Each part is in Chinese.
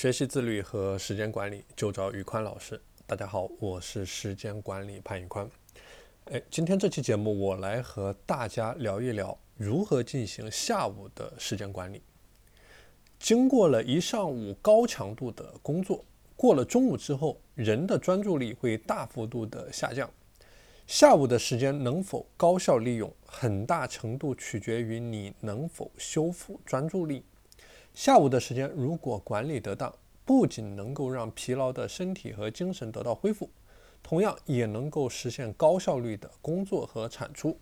学习自律和时间管理就找宇宽老师。大家好，我是时间管理潘宇宽。哎，今天这期节目我来和大家聊一聊如何进行下午的时间管理。经过了一上午高强度的工作，过了中午之后，人的专注力会大幅度的下降。下午的时间能否高效利用，很大程度取决于你能否修复专注力。下午的时间如果管理得当，不仅能够让疲劳的身体和精神得到恢复，同样也能够实现高效率的工作和产出。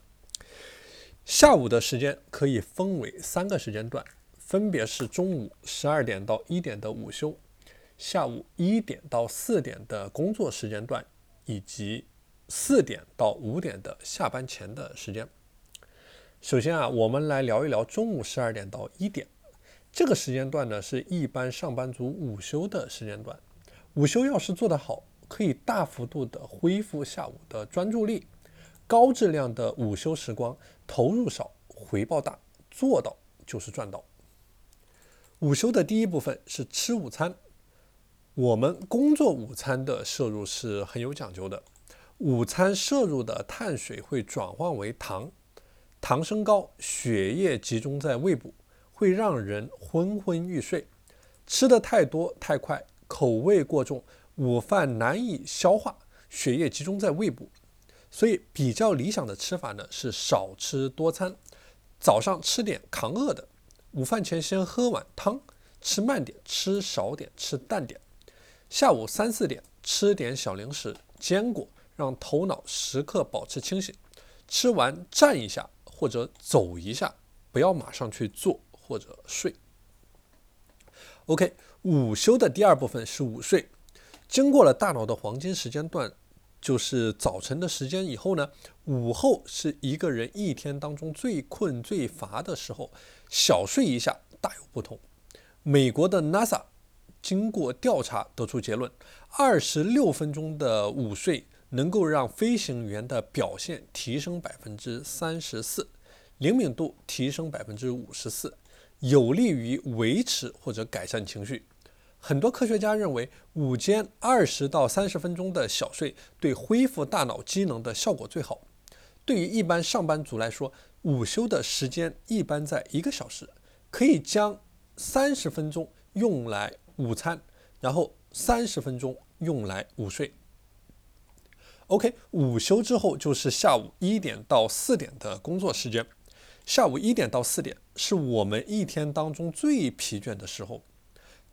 下午的时间可以分为三个时间段，分别是中午十二点到一点的午休，下午一点到四点的工作时间段，以及四点到五点的下班前的时间。首先啊，我们来聊一聊中午十二点到一点。这个时间段呢，是一般上班族午休的时间段。午休要是做得好，可以大幅度的恢复下午的专注力。高质量的午休时光，投入少，回报大，做到就是赚到。午休的第一部分是吃午餐。我们工作午餐的摄入是很有讲究的。午餐摄入的碳水会转换为糖，糖升高，血液集中在胃部。会让人昏昏欲睡，吃的太多太快，口味过重，午饭难以消化，血液集中在胃部，所以比较理想的吃法呢是少吃多餐。早上吃点抗饿的，午饭前先喝碗汤，吃慢点，吃少点，吃淡点。下午三四点吃点小零食、坚果，让头脑时刻保持清醒。吃完站一下或者走一下，不要马上去做。或者睡。OK，午休的第二部分是午睡。经过了大脑的黄金时间段，就是早晨的时间以后呢，午后是一个人一天当中最困最乏的时候，小睡一下大有不同。美国的 NASA 经过调查得出结论：二十六分钟的午睡能够让飞行员的表现提升百分之三十四，灵敏度提升百分之五十四。有利于维持或者改善情绪。很多科学家认为，午间二十到三十分钟的小睡对恢复大脑机能的效果最好。对于一般上班族来说，午休的时间一般在一个小时，可以将三十分钟用来午餐，然后三十分钟用来午睡。OK，午休之后就是下午一点到四点的工作时间。下午一点到四点是我们一天当中最疲倦的时候，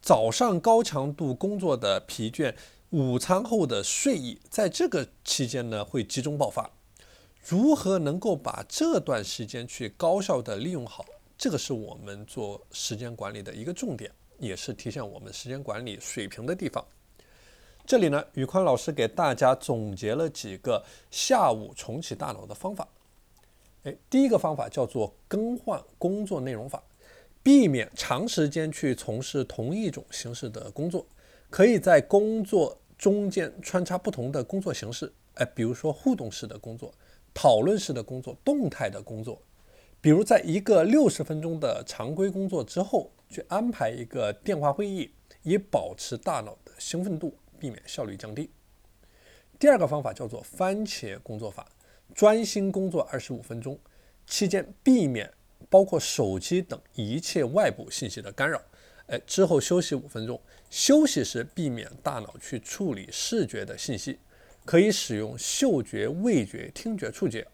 早上高强度工作的疲倦，午餐后的睡意，在这个期间呢会集中爆发。如何能够把这段时间去高效的利用好，这个是我们做时间管理的一个重点，也是体现我们时间管理水平的地方。这里呢，宇宽老师给大家总结了几个下午重启大脑的方法。哎，第一个方法叫做更换工作内容法，避免长时间去从事同一种形式的工作，可以在工作中间穿插不同的工作形式。哎，比如说互动式的工作、讨论式的工作、动态的工作。比如在一个六十分钟的常规工作之后，去安排一个电话会议，以保持大脑的兴奋度，避免效率降低。第二个方法叫做番茄工作法。专心工作二十五分钟，期间避免包括手机等一切外部信息的干扰。哎，之后休息五分钟，休息时避免大脑去处理视觉的信息，可以使用嗅觉、味觉、听觉、触觉。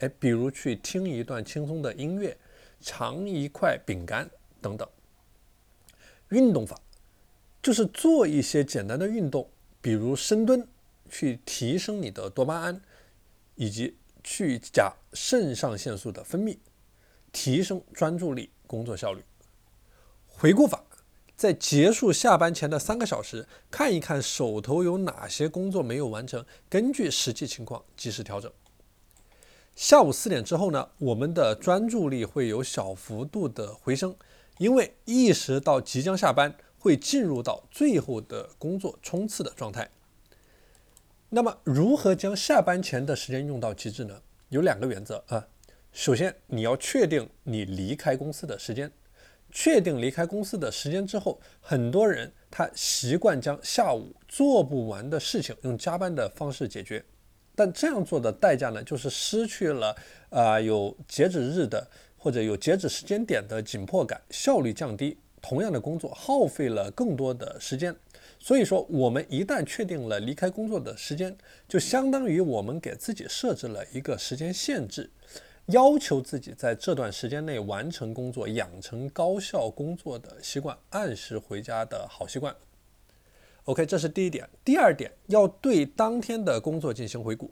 哎，比如去听一段轻松的音乐，尝一块饼干等等。运动法就是做一些简单的运动，比如深蹲，去提升你的多巴胺，以及。去甲肾上腺素的分泌，提升专注力、工作效率。回顾法，在结束下班前的三个小时，看一看手头有哪些工作没有完成，根据实际情况及时调整。下午四点之后呢，我们的专注力会有小幅度的回升，因为意识到即将下班，会进入到最后的工作冲刺的状态。那么，如何将下班前的时间用到极致呢？有两个原则啊。首先，你要确定你离开公司的时间，确定离开公司的时间之后，很多人他习惯将下午做不完的事情用加班的方式解决，但这样做的代价呢，就是失去了啊有截止日的或者有截止时间点的紧迫感，效率降低，同样的工作耗费了更多的时间。所以说，我们一旦确定了离开工作的时间，就相当于我们给自己设置了一个时间限制。要求自己在这段时间内完成工作，养成高效工作的习惯，按时回家的好习惯。OK，这是第一点。第二点，要对当天的工作进行回顾。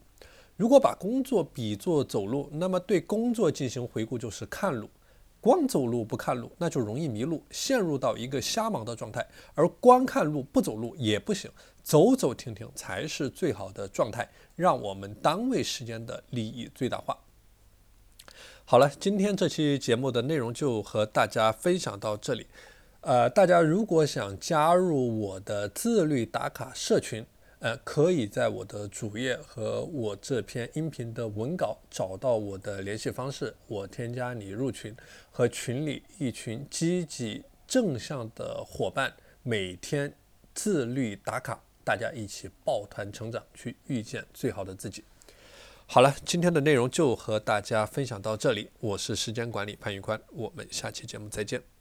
如果把工作比作走路，那么对工作进行回顾就是看路。光走路不看路，那就容易迷路，陷入到一个瞎忙的状态。而光看路不走路也不行，走走停停才是最好的状态，让我们单位时间的利益最大化。好了，今天这期节目的内容就和大家分享到这里。呃，大家如果想加入我的自律打卡社群，呃，可以在我的主页和我这篇音频的文稿找到我的联系方式，我添加你入群，和群里一群积极正向的伙伴每天自律打卡，大家一起抱团成长，去遇见最好的自己。好了，今天的内容就和大家分享到这里。我是时间管理潘玉宽，我们下期节目再见。